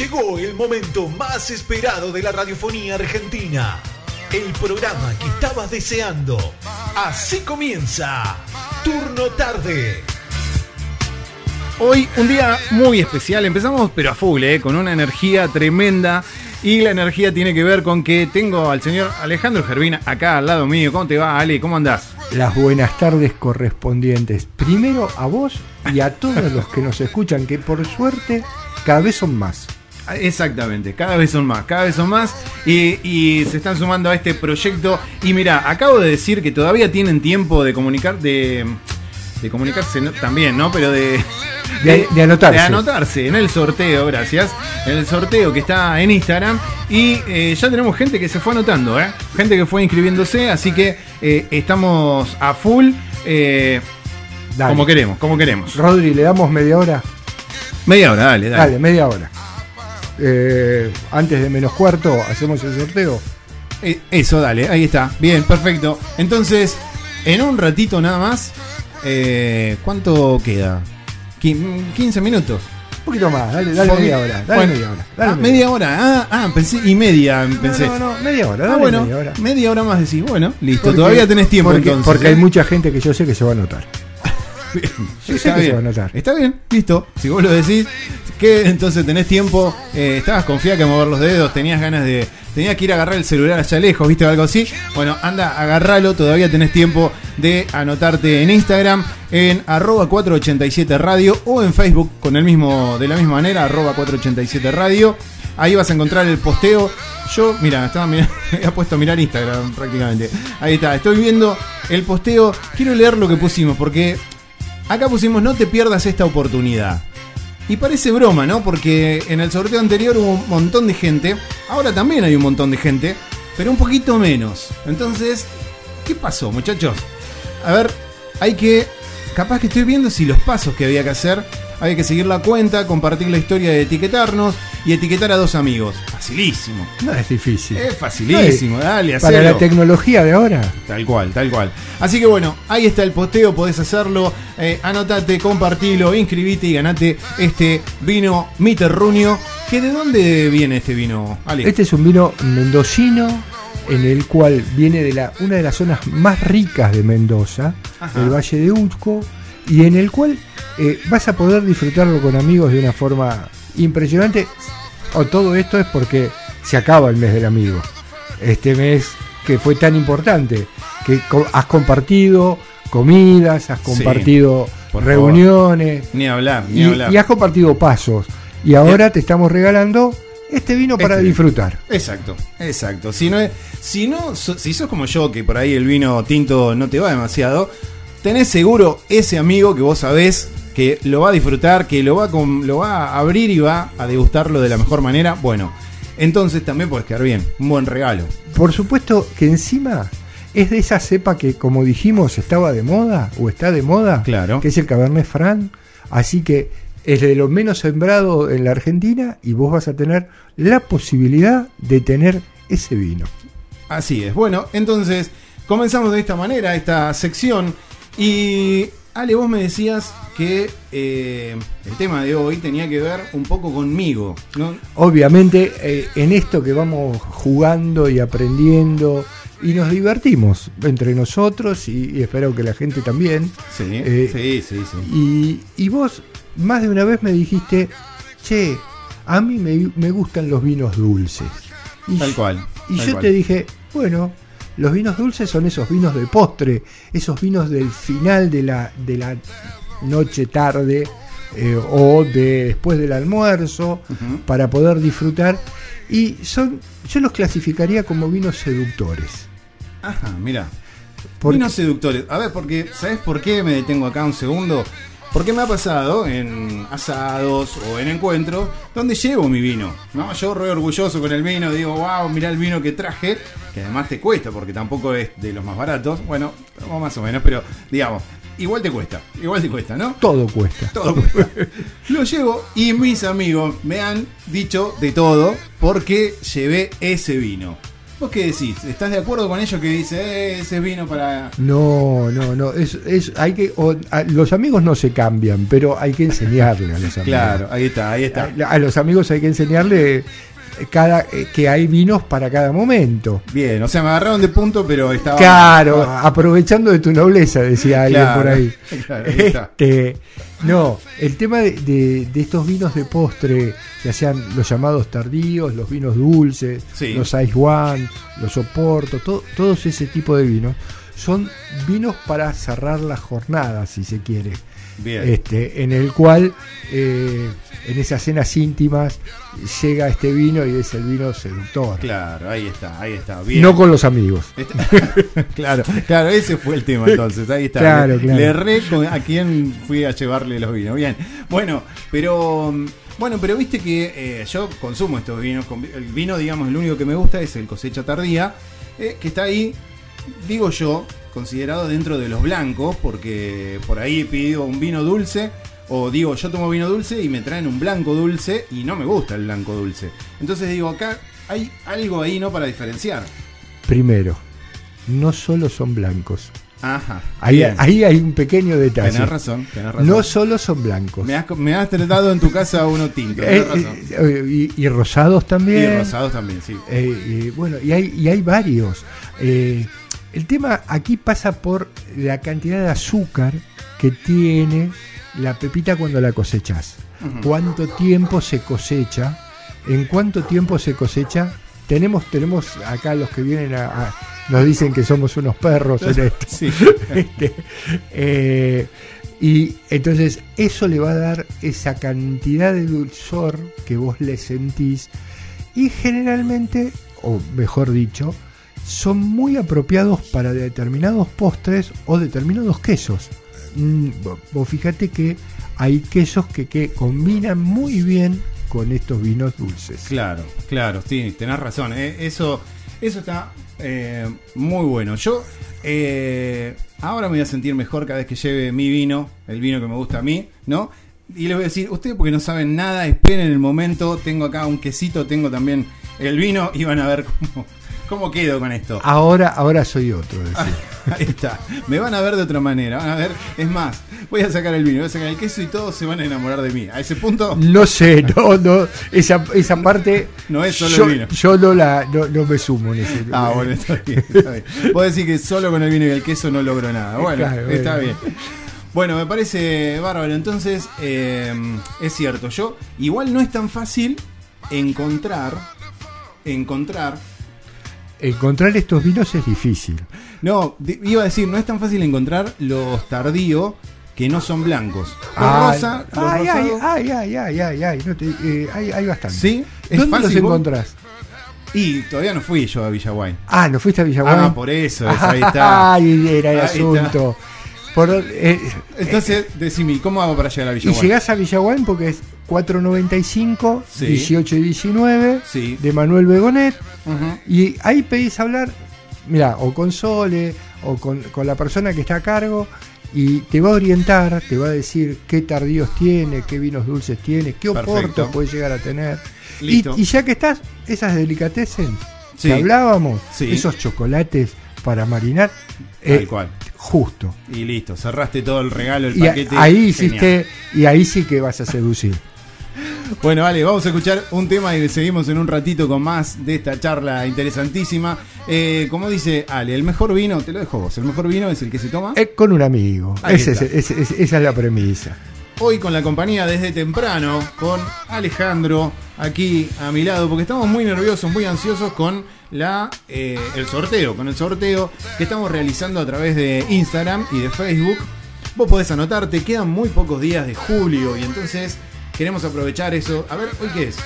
Llegó el momento más esperado de la radiofonía argentina. El programa que estabas deseando. Así comienza Turno Tarde. Hoy un día muy especial, empezamos pero a full, ¿eh? con una energía tremenda y la energía tiene que ver con que tengo al señor Alejandro Gervina acá al lado mío. ¿Cómo te va, Ale? ¿Cómo andás? Las buenas tardes correspondientes primero a vos y a todos los que nos escuchan, que por suerte cada vez son más. Exactamente, cada vez son más, cada vez son más y, y se están sumando a este proyecto. Y mira, acabo de decir que todavía tienen tiempo de comunicar, de, de comunicarse ¿no? también, ¿no? Pero de, De, de anotarse. de anotarse en el sorteo, gracias. En el sorteo que está en Instagram. Y eh, ya tenemos gente que se fue anotando, ¿eh? Gente que fue inscribiéndose, así que eh, estamos a full. eh, como queremos, como queremos. Rodri, ¿le damos media hora? Media hora, dale, dale. Dale, media hora. Eh, antes de menos cuarto, hacemos el sorteo. Eh, Eso, dale, ahí está. Bien, perfecto. Entonces, en un ratito nada más, eh, ¿cuánto queda? Quin- 15 minutos. Un poquito más, dale, media hora. Dale bueno, media hora. Dale ah, media hora. Ah, ah, pensé, y media pensé. No, no, no, media hora, Ah, bueno, media hora. más decís. Bueno, listo, Porque- todavía tenés tiempo porque, entonces. Porque hay mucha gente que yo sé que se va a anotar. Yo sé Está que se va a anotar. Está bien, listo. Si vos lo decís, que entonces tenés tiempo, eh, estabas confiada que mover los dedos, tenías ganas de. Tenías que ir a agarrar el celular allá lejos, viste algo así. Bueno, anda, agarralo, todavía tenés tiempo de anotarte en Instagram, en arroba 487 radio o en Facebook con el mismo, de la misma manera, arroba 487 radio. Ahí vas a encontrar el posteo. Yo, mira, estaba mirando, había puesto a mirar Instagram prácticamente. Ahí está, estoy viendo el posteo. Quiero leer lo que pusimos porque Acá pusimos no te pierdas esta oportunidad. Y parece broma, ¿no? Porque en el sorteo anterior hubo un montón de gente. Ahora también hay un montón de gente. Pero un poquito menos. Entonces, ¿qué pasó, muchachos? A ver, hay que... Capaz que estoy viendo si los pasos que había que hacer. Había que seguir la cuenta, compartir la historia de etiquetarnos y etiquetar a dos amigos. Facilísimo. No es difícil. Es facilísimo, dale, Para la tecnología de ahora. Tal cual, tal cual. Así que bueno, ahí está el posteo, podés hacerlo. Eh, anotate, compartilo, inscribite y ganate este vino Miterrunio. ¿Que ¿De dónde viene este vino, Ale? Este es un vino mendocino en el cual viene de la, una de las zonas más ricas de Mendoza, Ajá. el Valle de Usco, y en el cual eh, vas a poder disfrutarlo con amigos de una forma impresionante. O todo esto es porque se acaba el mes del amigo. Este mes que fue tan importante, que has compartido comidas, has compartido reuniones, Ni hablar, ni y, hablar. y has compartido pasos. Y ahora te estamos regalando este vino para Este. disfrutar. Exacto, exacto. Si no, si no, si sos como yo, que por ahí el vino tinto no te va demasiado, tenés seguro ese amigo que vos sabés que lo va a disfrutar, que lo va, a com- lo va a abrir y va a degustarlo de la mejor manera. Bueno, entonces también podés quedar bien. Un buen regalo. Por supuesto que encima es de esa cepa que, como dijimos, estaba de moda o está de moda, Claro. que es el Cabernet Franc. Así que es de lo menos sembrado en la Argentina y vos vas a tener la posibilidad de tener ese vino. Así es. Bueno, entonces comenzamos de esta manera esta sección. Y Ale, vos me decías que eh, el tema de hoy tenía que ver un poco conmigo. ¿no? Obviamente, eh, en esto que vamos jugando y aprendiendo y nos divertimos entre nosotros y, y espero que la gente también. Sí, Eh, sí, sí, sí. Y, y vos más de una vez me dijiste, che, a mí me, me gustan los vinos dulces. Y, Tal cual. y tal yo cual. te dije, bueno, los vinos dulces son esos vinos de postre, esos vinos del final de la, de la noche tarde eh, o de después del almuerzo para poder disfrutar. Y son, yo los clasificaría como vinos seductores. Ajá, mira. Porque- Vinos seductores. A ver, porque, ¿sabes por qué me detengo acá un segundo? Porque me ha pasado en asados o en encuentros donde llevo mi vino. ¿no? Yo re orgulloso con el vino, digo, wow, mirá el vino que traje, que además te cuesta porque tampoco es de los más baratos. Bueno, más o menos, pero digamos, igual te cuesta, igual te cuesta, ¿no? Todo cuesta. Todo cuesta. Lo llevo y mis amigos me han dicho de todo porque llevé ese vino. ¿Vos qué decís? ¿Estás de acuerdo con ellos que dice, eh, ese vino para... No, no, no. Es, es, hay que, o- a- los amigos no se cambian, pero hay que enseñarle a los amigos. Claro, ahí está, ahí está. A, a los amigos hay que enseñarle eh, cada, eh, que hay vinos para cada momento. Bien, o sea, me agarraron de punto, pero estaba... Claro, aprovechando de tu nobleza, decía alguien Claro, por ahí. claro, ahí está. Este, no, el tema de, de- de estos vinos de postre, ya sean los llamados tardíos, los vinos dulces, Sí. los Ice One, los Oporto, to- todos ese tipo de vinos, son vinos para cerrar la jornada, si se quiere. Bien. Este, en el cual eh, en esas cenas íntimas llega este vino y es el vino seductor. Claro, ahí está, ahí está. Bien. No con los amigos. Está- claro, claro, ese fue el tema entonces, ahí está. Claro, le, claro. le con a quién fui a llevarle los vinos. Bien, bueno, pero bueno, pero viste que eh, yo consumo estos vinos. El vino, digamos, el único que me gusta es el cosecha tardía, eh, que está ahí, digo yo, considerado dentro de los blancos, porque por ahí pido un vino dulce. O digo, yo tomo vino dulce y me traen un blanco dulce y no me gusta el blanco dulce. Entonces digo, acá hay algo ahí, ¿no? Para diferenciar. Primero, no solo son blancos. Ajá. Ahí, ahí hay un pequeño detalle. Tenés razón, tenés razón. No solo son blancos. me, has, me has tratado en tu casa uno tinto, Eh, razón. eh, y, y rosados también. Y rosados también, sí. Eh, y bueno, y hay, y hay varios. Eh, el tema aquí pasa por la cantidad de azúcar que tiene la pepita cuando la cosechas. ¿Cuánto tiempo se cosecha? ¿En cuánto tiempo se cosecha? Tenemos, tenemos acá los que vienen a, a- nos dicen que somos unos perros en esto. Sí. Este, eh, y entonces eso le va a dar esa cantidad de dulzor que vos le sentís y generalmente, o mejor dicho, son muy apropiados para determinados postres o determinados quesos. Mm, vo- Vos fíjate que hay quesos que, que combinan muy bien con estos vinos dulces. Claro, claro, sí, tenés razón. eh, Eso, eso está eh, muy bueno. Yo eh, ahora me voy a sentir mejor cada vez que lleve mi vino, el vino que me gusta a mí, ¿no? Y les voy a decir, ustedes porque no saben nada, esperen el momento. Tengo acá un quesito, tengo también el vino y van a ver cómo, cómo quedo con esto. Ahora, ahora soy otro. decía. Ahí está. Me van a ver de otra manera. Van a ver. Es más, voy a sacar el vino, voy a sacar el queso y todos se van a enamorar de mí. A ese punto No sé, no, no, esa, esa parte no es solo yo, el vino. yo no la no, no me sumo en ese. Ah, bueno, está bien, está bien. Vos decís que solo con el vino y el queso no logro nada. Bueno, Claro, está bueno. bien. Bueno, me parece bárbaro. Entonces, eh, es cierto, yo igual no es tan fácil encontrar, encontrar, Encontrar estos vinos es difícil. no, iba a decir, no es tan fácil encontrar los tardíos que no son blancos. Los Ah, rosa, los ay, ay, rosados- ay, ay, ay, ay, ay, no te- eh, hay, hay bastante. ¿Sí? ¿Es ¿Dónde los fácil, vos? encontrás? Y todavía no fui yo a Villaguay. Ah, ¿no fuiste a Villaguay? Ah, por eso, es, ahí está. Ay, era el Ahí asunto. Por, eh, Entonces, decime, ¿cómo hago para llegar a y Villaguay? llegás a Villaguay porque es 495, Sí. 18 y 19, Sí. de Manuel Begonet. Y ahí pedís hablar, mira, o con Sole, o con, con la persona que está a cargo, y te va a orientar, te va a decir qué tardíos tiene, qué vinos dulces tiene, qué oportos puede llegar a tener. Y, Listo. y ya que estás, esas delicatessen Sí. que hablábamos, Sí. esos chocolates para marinar, Tal eh, cual. justo. Y listo, cerraste todo el regalo, el Y paquete. ahí Genial. hiciste, y ahí sí que vas a seducir. Bueno, vale, vamos a escuchar un tema y seguimos en un ratito con más de esta charla interesantísima. Eh, como dice Ale, el mejor vino, te lo dejo vos, el mejor vino es el que se toma Eh, con un amigo. Ese ese- ese- esa es la premisa. hoy con la compañía desde temprano, con Alejandro aquí a mi lado, porque estamos muy nerviosos, muy ansiosos con la eh, el sorteo, con el sorteo que estamos realizando a través de Instagram y de Facebook. Vos podés anotarte, quedan muy pocos días de julio y entonces queremos aprovechar eso. A ver, ¿hoy qué es?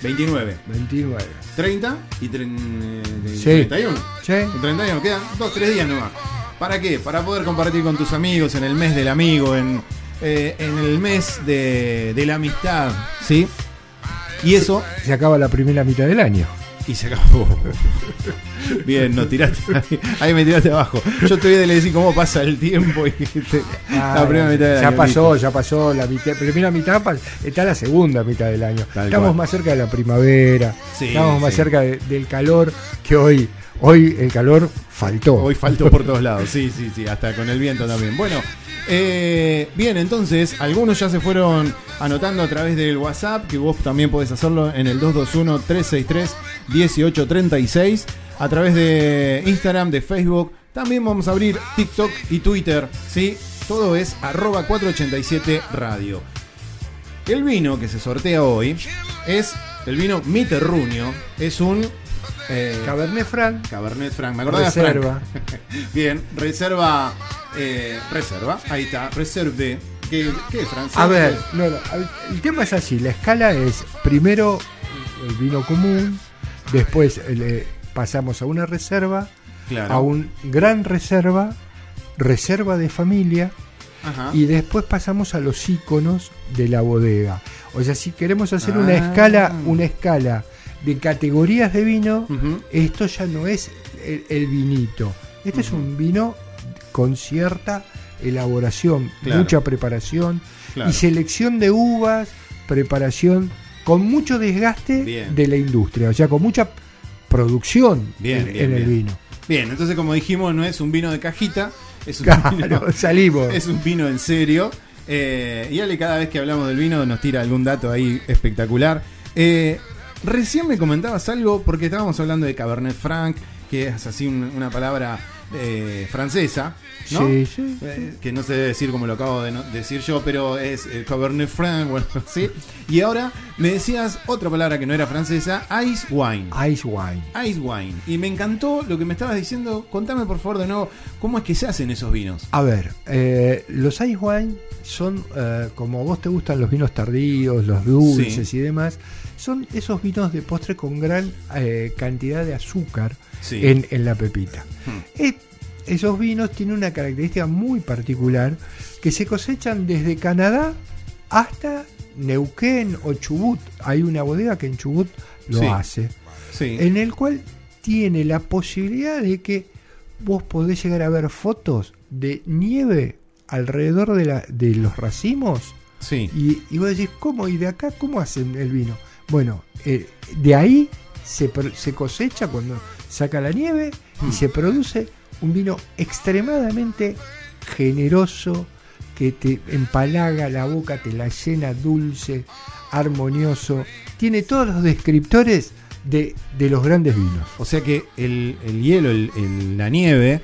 29. 29. 30 y tren- eh, de- Sí. 31. Sí. El 31, quedan 2, 3 días nomás. ¿Para qué? Para poder compartir con tus amigos en el mes del amigo, en, eh, en el mes de, de la amistad, ¿sí? Y eso, Se acaba la primera mitad del año. Y se acabó. Bien, no tiraste. Ahí, ahí me tiraste abajo. Yo todavía le decía cómo pasa el tiempo y la primera mitad del ya año, pasó, ya pasó la mitad, primera mitad, está la segunda mitad del año. Tal estamos cual. más cerca de la primavera, Sí, estamos más sí. cerca de- del calor que hoy. Hoy el calor faltó. Hoy faltó por todos lados, sí, sí, sí, hasta con el viento también. Bueno, eh, bien, entonces, algunos ya se fueron anotando a través del WhatsApp, que vos también podés hacerlo en el 221-363-1836, a través de Instagram, de Facebook. También vamos a abrir TikTok y Twitter, ¿sí? Todo es arroba 487 radio. El vino que se sortea hoy es el vino Miterruño, es un... eh, Cabernet Franc, Cabernet Franc, me acordaba reserva. Bien, reserva. eh, reserva, ahí está, reserve. ¿Qué, qué es francés? A ver, no, no, el tema es así, la escala es primero el vino común, después le pasamos a una reserva, Claro. a un gran reserva, reserva de familia, Ajá. y después pasamos a los iconos de la bodega. O sea, si queremos hacer una Ah. escala, una escala de categorías de vino, esto ya no es el, el vinito. Este es un vino con cierta elaboración, Claro. mucha preparación Claro. y selección de uvas, preparación con mucho desgaste Bien. de la industria, o sea, con mucha producción Bien, en, bien, en el vino. Bien, entonces, como dijimos, no es un vino de cajita, es un, vino, Claro, salimos. es un vino en serio. Eh, y Ale, cada vez que hablamos del vino, nos tira algún dato ahí espectacular. Eh, recién me comentabas algo, porque estábamos hablando de Cabernet Franc, que es así un- una palabra eh, francesa, ¿no? Sí, sí. Eh, que no se debe decir como lo acabo de no- decir yo, pero es eh, Cabernet Franc, bueno, sí. Y ahora me decías otra palabra que no era francesa, ice wine. Ice wine. Ice wine. Y me encantó lo que me estabas diciendo. Contame por favor de nuevo cómo es que se hacen esos vinos. A ver, eh, los ice wine son, como a vos te gustan los vinos tardíos, los dulces y demás, son esos vinos de postre con gran cantidad de azúcar Sí. en, en la pepita. Hmm. Esos vinos tienen una característica muy particular que se cosechan desde Canadá hasta Neuquén o Chubut. Hay una bodega que en Chubut lo Sí. hace Sí. en el cual tiene la posibilidad de que vos podés llegar a ver fotos de nieve alrededor de, la, de los racimos Sí. y, y vos decís, ¿cómo? ¿Y de acá cómo hacen el vino? Bueno, eh, de ahí se, se cosecha cuando saca la nieve y se produce un vino extremadamente generoso que te empalaga la boca, te la llena dulce, armonioso. Tiene todos los descriptores de, de los grandes vinos. O sea que el, el hielo, el- el- la nieve,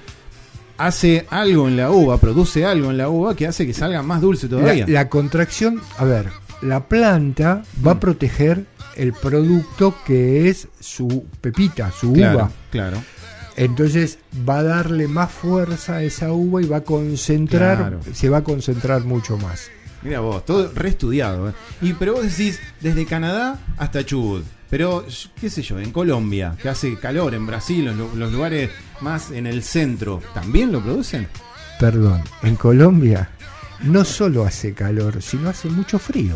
hace algo en la uva, produce algo en la uva que hace que salga más dulce La, todavía. la contracción, a ver, la planta va a Mm. proteger el producto que es su pepita, su claro, uva. claro. Entonces va a darle más fuerza a esa uva y va a concentrar, Claro. se va a concentrar mucho más. Mira vos, todo reestudiado. ¿eh? Y pero vos decís desde Canadá hasta Chubut. Pero, qué sé yo, en Colombia, que hace calor, en Brasil, en los lugares más en el centro, ¿también lo producen? Perdón, en Colombia no solo hace calor, sino hace mucho frío.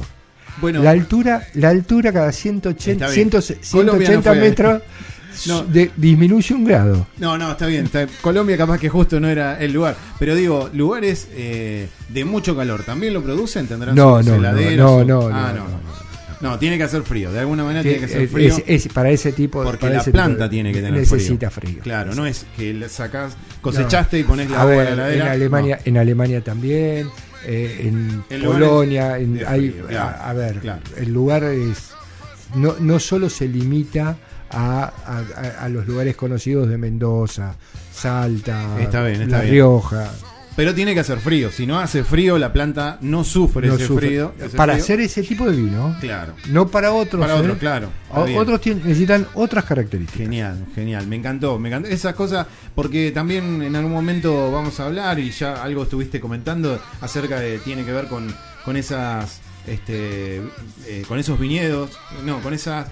Bueno, La altura, la altura cada 180, Está bien. 100, Colombia no 180 fue- metros No. de- disminuye un grado. No, no, está bien. está- Colombia capaz que justo no era el lugar. Pero digo, lugares eh, de mucho calor, ¿también lo producen? ¿Tendrán No, sus no, no, no, su- no, Ah, no, no, no. no. Tiene que hacer frío. De alguna manera tiene que hacer frío. es- es para ese tipo porque para la planta de- tiene que tener necesita frío. frío. Claro, no es que le sacás, cosechaste y pones la a uva ver, en la heladera. en Alemania, en Alemania también, eh, en En Polonia, en, de hay- frío, claro, a, a ver, claro. el lugar es no, no solo se limita a, a- los lugares conocidos de Mendoza, Salta, Está bien, está La bien. Rioja. Pero tiene que hacer frío. Si no hace frío, la planta no sufre no ese sufre. frío. ese para frío. hacer ese tipo de vino, Claro. no para otros. Para ¿eh? otro, claro. otros necesitan otras características. Genial, genial, me encantó, me encantó esas cosas porque también en algún momento vamos a hablar y ya algo estuviste comentando acerca de tiene que ver con con esas este eh, con esos viñedos, no, con esas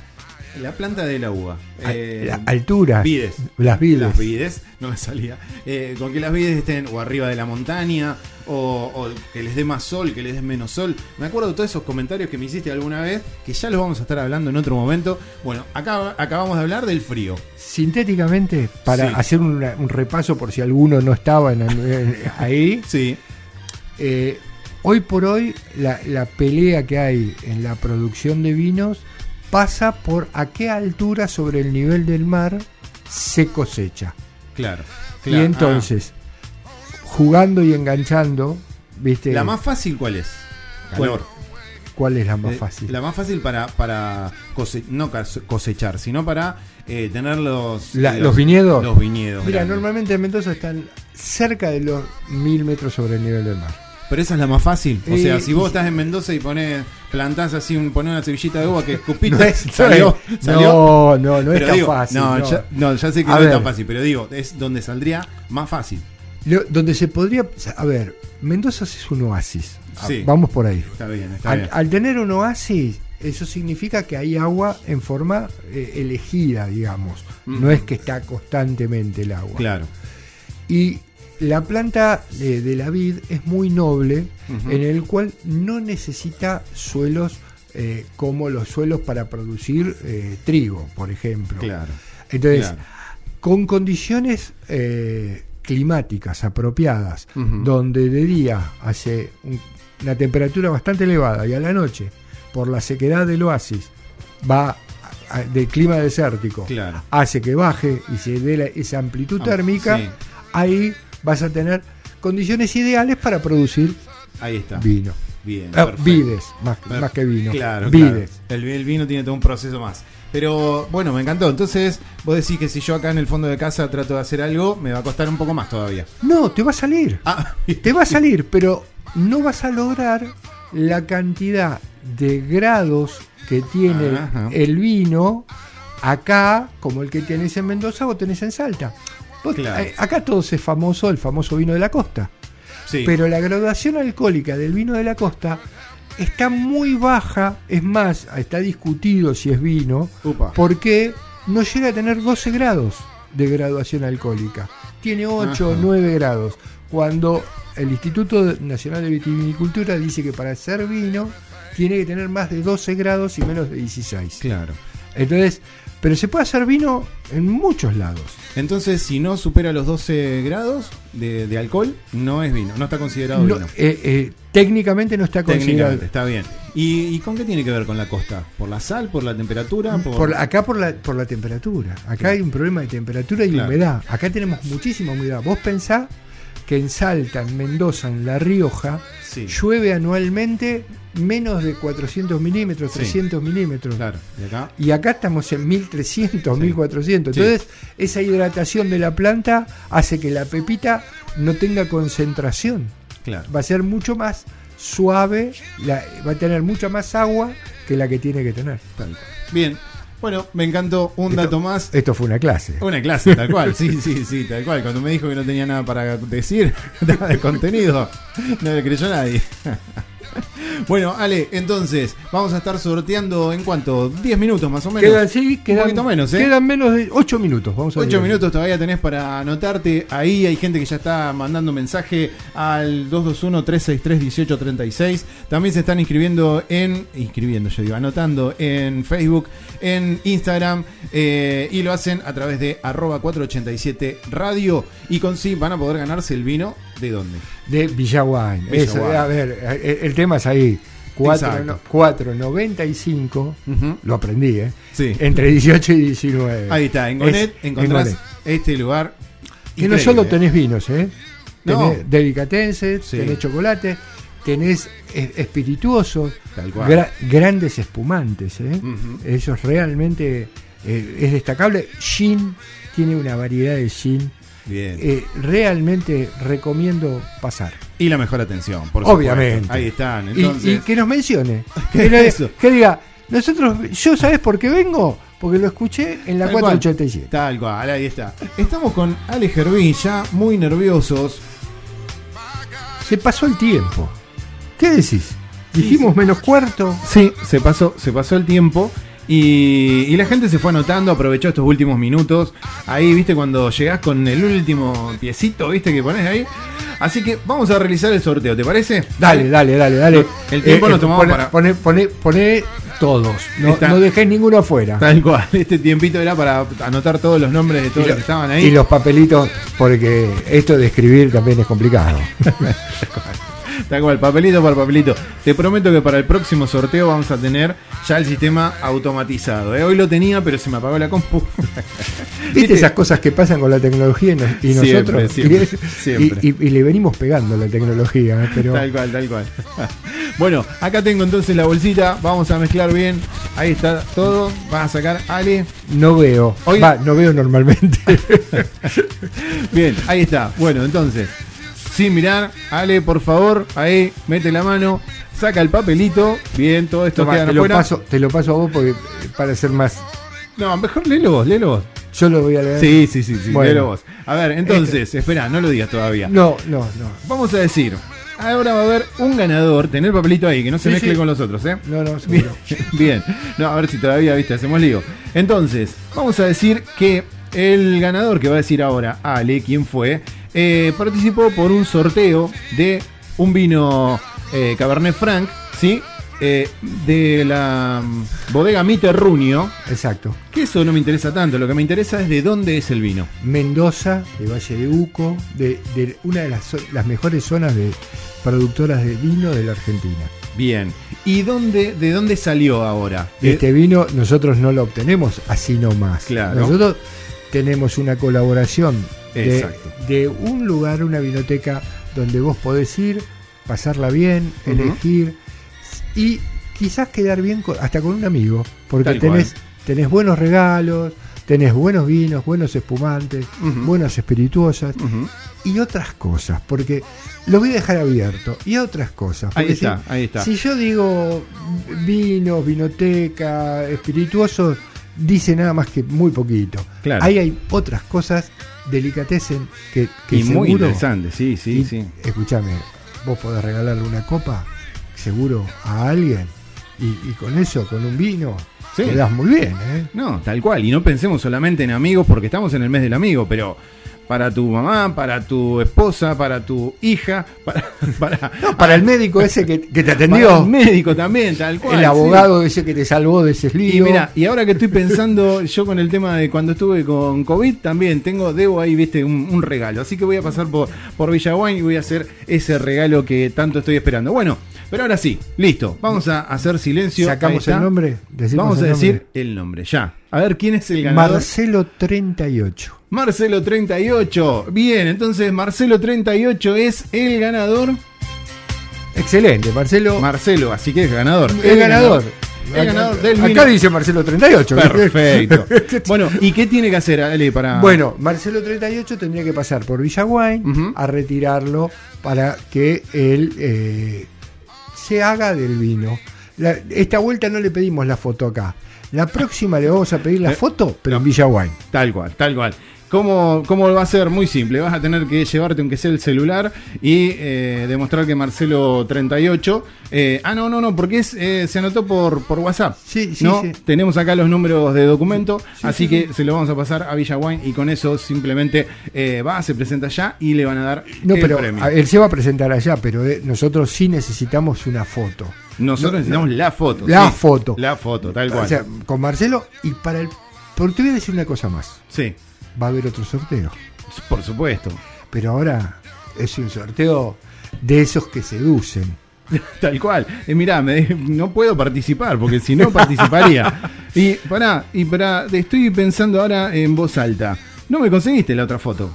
La planta de la uva. Eh, La- alturas. vides. Las vides. Las vides, no me salía. Eh, con que las vides estén o arriba de la montaña, o, o que les dé más sol, que les dé menos sol. Me acuerdo de todos esos comentarios que me hiciste alguna vez, que ya los vamos a estar hablando en otro momento. Bueno, acá acabamos de hablar del frío. Sintéticamente, para Sí. hacer un repaso por si alguno no estaba en- en- ahí, Sí, eh, hoy por hoy la, la pelea que hay en la producción de vinos pasa por a qué altura sobre el nivel del mar se cosecha. claro. Y entonces, jugando y enganchando, ¿viste? Ah, ¿La más fácil cuál es? Calor. ¿Cuál es la más Eh, fácil? La más fácil para, para cose- no cosechar, sino para eh, tener los, La- los viñedos. Los viñedos. Mira, grandes. normalmente en Mendoza están cerca de los mil metros sobre el nivel del mar. Pero esa es la más fácil. O sea, si vos estás en Mendoza y pones, plantás así, un, ponés una semillita de uva que escupiste, No es- salió, no, salió. no, no, no es tan digo, fácil. No, no. Ya, no, ya sé que A no es tan fácil, pero digo, es donde saldría más fácil. Lo- donde se podría. A ver, Mendoza es un oasis. A- Sí. Vamos por ahí. Está bien, está Al, bien. al tener un oasis, eso significa que hay agua en forma eh, elegida, digamos. No es que está constantemente el agua. Claro. Y la planta de, de la vid es muy noble, en el cual no necesita suelos eh, como los suelos para producir eh, trigo, por ejemplo. Claro. Entonces, claro. con condiciones eh, climáticas apropiadas, donde de día hace un- una temperatura bastante elevada y a la noche, por la sequedad del oasis, va a- a- del clima desértico, Claro. hace que baje y se dé la- esa amplitud Ah, térmica, sí. ahí vas a tener condiciones ideales para producir Ahí está. vino. Bien. Ah, vides, más, más que vino. Claro, vides. claro. El, el vino tiene todo un proceso más. Pero bueno, me encantó. Entonces, vos decís que si yo acá en el fondo de casa trato de hacer algo, me va a costar un poco más todavía. No, te va a salir. Ah, Te va a salir, pero no vas a lograr la cantidad de grados que tiene Ajá. el vino acá, como el que tenés en Mendoza o tenés en Salta. Claro. eh, acá todo es famoso, el famoso vino de la costa. sí. Pero la graduación alcohólica del vino de la costa está muy baja, es más, está discutido si es vino, Upa. porque no llega a tener 12 grados de graduación alcohólica. Tiene 8 o Ajá. 9 grados. Cuando el Instituto Nacional de Vitivinicultura dice que para hacer vino tiene que tener más de 12 grados y menos de 16. Claro. Entonces, pero se puede hacer vino en muchos lados. Entonces, si no supera los 12 grados de, de alcohol, no es vino, no está considerado No, vino. eh, eh, técnicamente no está considerado. Técnicamente, está bien. ¿Y, y con qué tiene que ver con la costa? ¿Por la sal? ¿Por la temperatura? ¿Por, acá por la, por la temperatura. Acá hay un problema de temperatura y Claro. humedad. Acá tenemos muchísima humedad. Vos pensás que en Salta, en Mendoza, en La Rioja, Sí, llueve anualmente menos de 400 milímetros, Sí. 300 milímetros. claro. ¿Y acá? Y acá estamos en 1300, Sí. 1400. Sí. Entonces, esa hidratación de la planta hace que la pepita no tenga concentración. Claro. Va a ser mucho más suave, la- va a tener mucha más agua que la que tiene que tener. Bien. Bueno, me encantó un Esto- dato más. Esto fue una clase. Una clase, tal cual, sí, sí, sí, tal cual. Cuando me dijo que no tenía nada para decir, nada de contenido, no le creyó nadie. Bueno, Ale, entonces, vamos a estar sorteando en cuanto, 10 minutos más o menos. Quedan, sí, quedan, poquito menos, ¿eh? quedan menos de 8 minutos. Vamos a 8 ver. minutos todavía tenés para anotarte. Ahí hay gente que ya está mandando mensaje al 221-363-1836. También se están inscribiendo en. Inscribiendo, yo digo, anotando en Facebook, en Instagram. eh, y lo hacen a través de arroba 487 radio. Y con sí van a poder ganarse el vino. ¿De dónde? De Villaguay. Villa Eso, Wine. a ver, el, el tema es ahí. Cuatro Exacto. no- 4.95, Ujú. lo aprendí, ¿eh? Sí. Entre 18 y 19. Ahí está, en Gonet Es- encontrás en Gonet. este lugar. Que no solo tenés vinos, ¿eh? No. Tenés delicatessen, Sí. tenés chocolate, tenés eh, espirituosos, Tal cual. gra- grandes espumantes, ¿eh? Eso es realmente eh, es destacable. Gin tiene una variedad de gin. Bien. eh, realmente recomiendo pasar. y la mejor atención, por supuesto. Obviamente. Ahí están. Y- Entonces, y, que nos mencione. ¿Qué que, es le- eso? que diga, nosotros, yo sabes por qué vengo, porque lo escuché en la Tal cual. 487. Tal cual, ahí está. Estamos con Ale Gervín ya muy nerviosos. Se pasó el tiempo. ¿Qué decís? Dijimos menos cuarto. Sí, se pasó, se pasó el tiempo. Y, y la gente se fue anotando, aprovechó estos últimos minutos. Ahí, viste, cuando llegás con el último piecito, viste, que pones ahí. Así que vamos a realizar el sorteo, ¿te parece? Dale, dale, dale, dale. Eh, El tiempo lo tomamos pone, para- Pone, pone, pone todos. No, Está- no dejés ninguno afuera. Tal cual, este tiempito era para anotar todos los nombres de todos los lo- que estaban ahí. Y los papelitos, porque esto de escribir también es complicado. Tal cual, papelito por papelito. Te prometo que para el próximo sorteo vamos a tener ya el sistema automatizado. ¿eh? Hoy lo tenía, pero se me apagó la compu. ¿Viste esas cosas que pasan con la tecnología y, nos- y Siempre, nosotros? siempre, y, es- siempre. y- y- y le venimos pegando a la tecnología, ¿eh? pero Tal cual, tal cual. bueno, acá tengo entonces la bolsita. Vamos a mezclar bien. Ahí está todo. Vas a sacar Ale. no veo. Hoy- Va, no veo normalmente. Bien, ahí está. Bueno, entonces, sin mirar, Ale, por favor, ahí, mete la mano, saca el papelito. Bien, todo esto queda te, lo afuera. paso, te lo paso a vos porque, para ser más. No, mejor léelo vos, léelo vos. Yo lo voy a leer. Sí, sí, sí, sí, Bueno. léelo vos. A ver, entonces, espera, no lo digas todavía. No, no, no. Vamos a decir, ahora va a haber un ganador, tener el papelito ahí, que no se Sí, mezcle sí. con los otros, ¿eh? No, no, Bien, seguro. bien. No, a ver si todavía, viste, hacemos lío. Entonces, vamos a decir que el ganador que va a decir ahora, Ale, quién fue, eh, participó por un sorteo de un vino eh, Cabernet Franc, ¿sí? Eh, de la mm, bodega Miterrunio, Exacto. que eso no me interesa tanto, lo que me interesa es de dónde es el vino. Mendoza, de Valle de Uco, de, de una de las, mejores zonas de productoras de vino de la Argentina. Bien. ¿Y dónde, de dónde salió ahora? De- Este vino nosotros no lo obtenemos así nomás. Claro. Nosotros tenemos una colaboración de, un lugar, una vinoteca, donde vos podés ir, pasarla bien, elegir y quizás quedar bien con- hasta con un amigo, porque Tal tenés, tenés buenos regalos, tenés buenos vinos, buenos espumantes, buenas espirituosas y otras cosas, porque lo voy a dejar abierto, y otras cosas. Ahí está, si- ahí está. si yo digo vinos, vinoteca, espirituosos, dice nada más que muy poquito. Claro. Ahí hay otras cosas, delicatessen, que, que y muy seguro. interesante, sí, sí, y, sí. Escúchame, vos podés regalarle una copa, seguro, a alguien, y, y con eso, con un vino, Sí. quedás muy bien, ¿eh? No, tal cual. Y no pensemos solamente en amigos porque estamos en el mes del amigo, pero para tu mamá, para tu esposa, para tu hija, para, para, Para el médico ese que, que te para atendió, el médico también, tal cual. el sí. abogado ese que te salvó de ese lío. Y mira, y ahora que estoy pensando yo con el tema de cuando estuve con COVID, también tengo, debo ahí, viste, un, un regalo. Así que voy a pasar por, por Villaguay y voy a hacer ese regalo que tanto estoy esperando. Bueno, pero ahora sí, listo. Vamos a hacer silencio. ¿Sacamos el nombre? Vamos a el decir nombre. el nombre, ya. A ver quién es el ganador. Marcelo 38. Marcelo 38. Bien, entonces Marcelo 38 es el ganador. Excelente, Marcelo. Marcelo, así que es ganador. el ganador. El ganador del Acá dice Marcelo 38. Perfecto. bueno, ¿y qué tiene que hacer, Ale, para. Bueno, Marcelo 38 tendría que pasar por Villaguay a retirarlo para que él eh, se haga del vino. La- esta vuelta no le pedimos la foto acá. La próxima le vamos a pedir la Eh, foto, pero en Villaguay. Tal cual, tal cual. ¿Cómo, ¿Cómo va a ser? Muy simple. Vas a tener que llevarte, aunque sea el celular, y eh, demostrar que Marcelo 38. eh, ah, no, no, no, porque es, eh, se anotó por, por WhatsApp. Sí, sí, ¿no? sí. Tenemos acá los números de documento, Sí, así sí, que se lo vamos a pasar a Villaguay y con eso simplemente eh, va, se presenta allá y le van a dar No, el pero premio. él se va a presentar allá, pero eh, nosotros sí necesitamos una foto. Nosotros no, necesitamos la foto. La foto. La foto, tal cual. O sea, con Marcelo y para el... Pero te voy a decir una cosa más. sí, Va a haber otro sorteo. por supuesto. Pero ahora es un sorteo de esos que seducen. Tal cual. Eh, mirá, me no puedo participar porque si no participaría. Y pará, y pará, estoy pensando ahora en voz alta. No me conseguiste la otra foto.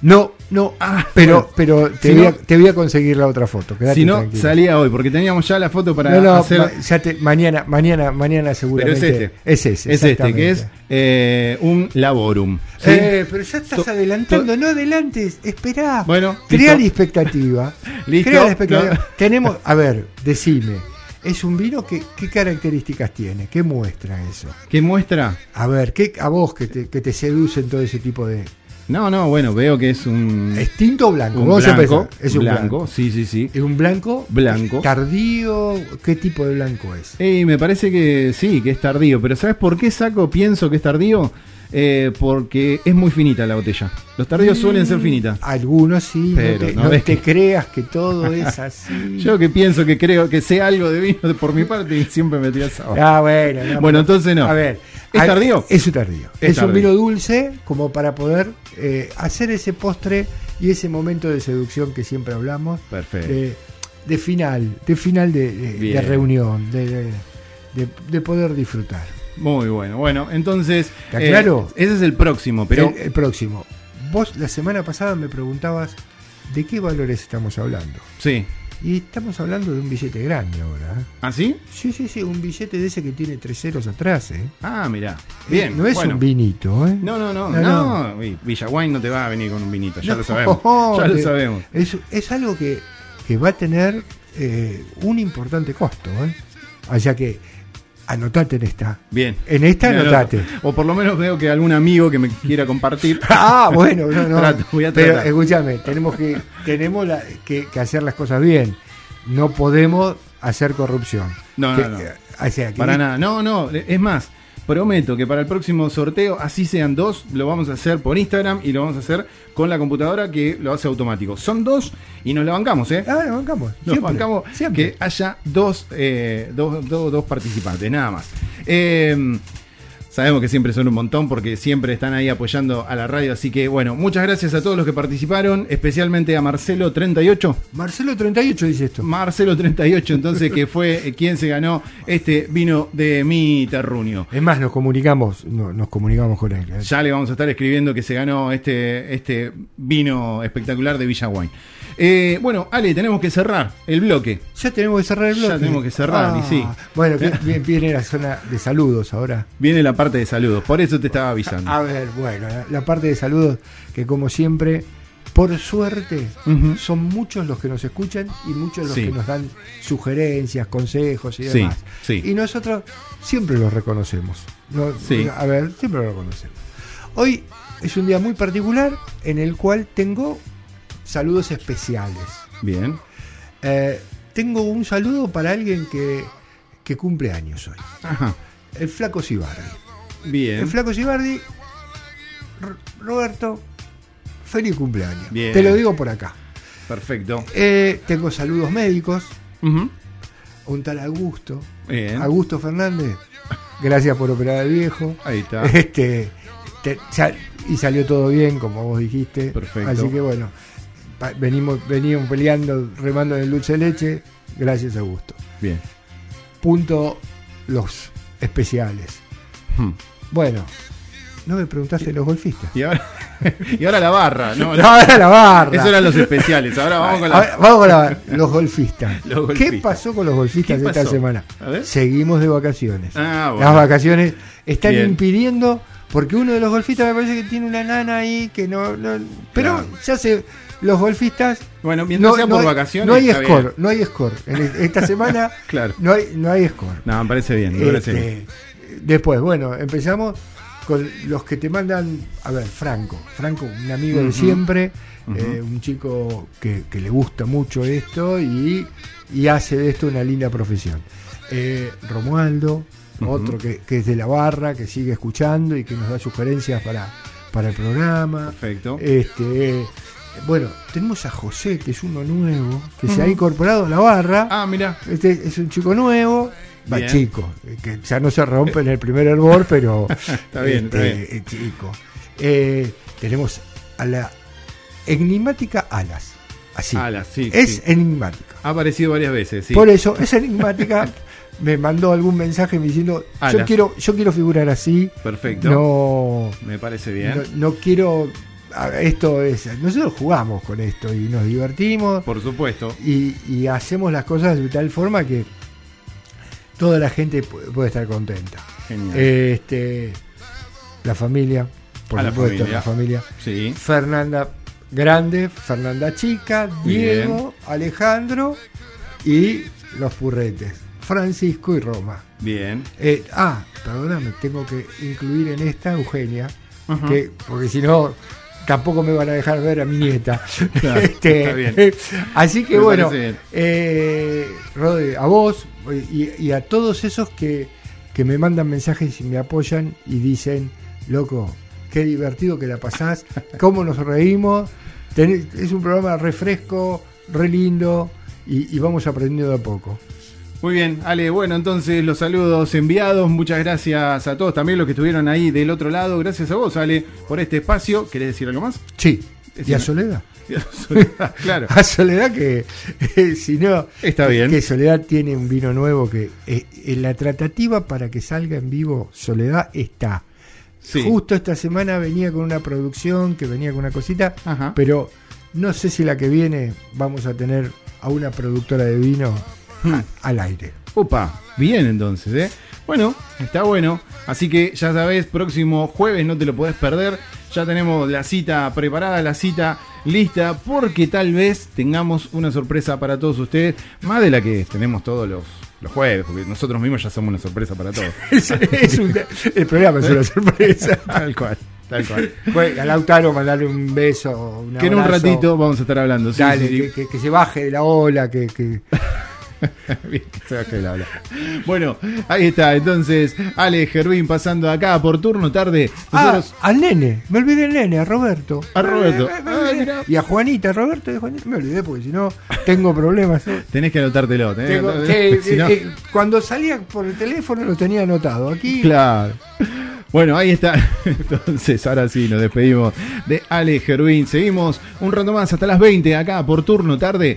No, no, Ah, pero, pero te, Si voy no- a, te voy a conseguir la otra foto. si no, tranquilo. salía hoy porque teníamos ya la foto para no, no, hacer. ma- ya te- mañana, mañana, mañana Pero seguramente. es este. Es ese. Es este, que es eh, un laborum. ¿sí? Eh, pero ya estás To- adelantando, no adelantes, esperá. Bueno, crea la expectativa. Listo, Crea la expectativa. Tenemos, a ver, decime, ¿es un vino que qué características tiene? ¿Qué muestra eso? que muestra. A ver, ¿qué, a vos que te, que te seducen todo ese tipo de, No, no, bueno, veo que es un. ¿Es tinto o blanco? un blanco. Es un blanco, blanco. sí, sí, sí. ¿Es un blanco? Blanco. ¿Tardío? ¿Qué tipo de blanco es? Eh, me parece que sí, que es tardío. Pero ¿sabes por qué saco? Pienso que es tardío. Eh, porque es muy finita la botella. Los tardíos suelen ser finitas. Algunos sí, Pero no te, no no ves te que- creas que todo es así. Yo que pienso que creo que sé algo de vino por mi parte y siempre me tiras abajo. Ah, bueno, no, Bueno, entonces no. A ver. ¿Es tardío? Es un tardío. Es Es, un vino dulce como para poder eh, hacer ese postre y ese momento de seducción que siempre hablamos. Perfecto. De, de final, de final de, de- de Bien. reunión, de, de- de- de poder disfrutar. Muy bueno. Bueno, entonces. ¿Está claro? Ese es el próximo, pero. el, el próximo. Vos la semana pasada me preguntabas de qué valores estamos hablando. Sí. Y estamos hablando de un billete grande ahora. ¿eh? ¿Ah, sí? Sí, sí, sí, un billete de ese que tiene tres ceros atrás. ¿eh? Ah, mirá. Bien. No es bueno. un vinito, ¿eh? No, no, no, No, no. Villaguay no te va a venir con un vinito, ya No, lo sabemos. Ya lo sabemos. Es, es algo que, que va a tener eh, un importante costo. ¿eh? O sea que anotate en esta. Bien. En esta anotate. O por lo menos veo que algún amigo que me quiera compartir. Ah, bueno, no, no. Trato, voy a Pero escúchame, tenemos que tenemos la- que, que hacer las cosas bien. No podemos hacer corrupción. No, Que- no, no. o sea, que- Para nada. No, no. Es más, prometo que para el próximo sorteo, así sean dos, lo vamos a hacer por Instagram y lo vamos a hacer con la computadora que lo hace automático. Son dos y nos la bancamos, ¿eh? Ah, nos bancamos. Nos siempre, bancamos siempre. que haya dos, eh, dos, dos- dos participantes, nada más. Eh, sabemos que siempre son un montón porque siempre están ahí apoyando a la radio. Así que, bueno, muchas gracias a todos los que participaron, especialmente a Marcelo38. Marcelo 38 dice esto. Marcelo38, entonces, que fue quien se ganó este vino de mi terruño. Es más, nos comunicamos, no, nos comunicamos con él. ¿eh? Ya le vamos a estar escribiendo que se ganó este, este vino espectacular de Villa Wine. Eh, bueno, Ale, tenemos que cerrar el bloque. Ya tenemos que cerrar el Ya bloque. Ah, tenemos que cerrar, y sí. Bueno, que- bien, viene la zona de saludos ahora. Viene la parte de saludos, por eso te estaba avisando. A ver, bueno, la, parte de saludos que como siempre, por suerte, son muchos los que nos escuchan y muchos los Sí. que nos dan sugerencias, consejos y demás. sí. Y nosotros siempre los reconocemos. No- Sí. A ver, siempre los reconocemos. Hoy es un día muy particular en el cual tengo saludos especiales. Bien. Eh, tengo un saludo para alguien que, que cumple años hoy. Ajá. El Flaco Sibardi. Bien. El Flaco Sibardi, R- Roberto, feliz cumpleaños. Bien. Te lo digo por acá. Perfecto. Eh, tengo saludos médicos, un tal Augusto, Bien. Augusto Fernández. Gracias por operar al viejo. Ahí está. Este, te- sal- y salió todo bien, como vos dijiste. Perfecto. Así que bueno, venimos, veníamos peleando, remando en el dulce de leche. Gracias, Augusto. Bien. Punto los especiales. Hmm. Bueno, no me preguntaste los golfistas. Y ahora, y ahora la barra. No, No, ahora la barra. Eso eran los especiales. Ahora vamos con A ver, la. vamos con la- los golfistas. Los ¿Qué pasó con los golfistas ¿Qué esta semana? A ver. Seguimos de vacaciones. Ah, bueno. Las vacaciones están Bien. impidiendo, porque uno de los golfistas me parece que tiene una nana ahí que no. no- pero Claro. ya sé, los golfistas. Bueno, mientras sea por hay- vacaciones. No hay score, bien. no hay score. En esta semana Claro. no hay, no hay score. No, me parece bien. Me parece Este, bien. después, bueno, empezamos con los que te mandan. A ver, Franco. Franco, un amigo de siempre, eh, un chico que, que le gusta mucho esto y, y hace de esto una linda profesión. Eh, Romualdo, otro que, que es de la barra, que sigue escuchando y que nos da sugerencias para, para el programa. Perfecto. Este, bueno, tenemos a José, que es uno nuevo, que se ha incorporado a la barra. Ah, mira. Este es un chico nuevo, va chico, eh, que ya no se rompe en el primer hervor, pero Está bien, está bien. es chico. Eh, tenemos a la enigmática Alas, así. Alas, sí. es sí. enigmática. Ha aparecido varias veces, sí. Por eso, es enigmática. me mandó algún mensaje diciendo, yo quiero, yo quiero figurar así. Perfecto. No, Me parece bien. no, no quiero. Esto es. Nosotros jugamos con esto y nos divertimos Por supuesto. y, y hacemos las cosas de tal forma que toda la gente pu- puede estar contenta. Genial. Este, la familia, por A la supuesto, familia. la familia. sí. Fernanda Grande, Fernanda Chica, Diego, Alejandro y los purretes, Francisco y Roma. Bien. Eh, ah, perdóname, tengo que incluir en esta Eugenia, que, porque si no, tampoco me van a dejar ver a mi nieta. Este, está bien. Así que Me bueno, eh, Rode, a vos y, y a todos esos que, que me mandan mensajes y me apoyan y dicen, loco, qué divertido que la pasás, cómo nos reímos, tenés- es un programa refresco, re lindo y, y vamos aprendiendo de a poco. Muy bien, Ale, bueno, entonces los saludos enviados, muchas gracias a todos, también los que estuvieron ahí del otro lado, gracias a vos, Ale, por este espacio. ¿Querés decir algo más? Sí, Es y a una- Soledad. claro. A Soledad que, eh, si no, Está bien. que Soledad tiene un vino nuevo que eh, en la tratativa para que salga en vivo Soledad está. Sí. Justo esta semana venía con una producción, que venía con una cosita, Ajá. pero no sé si la que viene vamos a tener a una productora de vino Hmm. a- al aire. Opa, bien entonces, ¿eh? Bueno, está bueno. Así que ya sabes, próximo jueves no te lo podés perder. Ya tenemos la cita preparada, la cita lista, porque tal vez tengamos una sorpresa para todos ustedes, más de la que tenemos todos los, los jueves, porque nosotros mismos ya somos una sorpresa para todos. Es- es un- el programa es una sorpresa. tal cual, tal cual. Bueno, a Lautaro mandarle un beso. Un Que en un ratito vamos a estar hablando. Sí, Dale, sí, sí. Que, que- que se baje de la ola, que, que- Bueno, ahí está. Entonces, Ale Gervín pasando acá por turno tarde. Ah, al nene, me olvidé el nene, a Roberto. A Roberto. Me- me- me Ah, y a Juanita, Roberto y Juanita, me olvidé porque si no tengo problemas. ¿eh? Tenés que anotártelo. tenés que Tengo- anotártelo, que, si no- eh, eh, cuando salía por el teléfono lo tenía anotado. Aquí Claro. Bueno, ahí está. Entonces, ahora sí, nos despedimos de Ale Gervín. Seguimos un rato más hasta las 20 acá por turno tarde.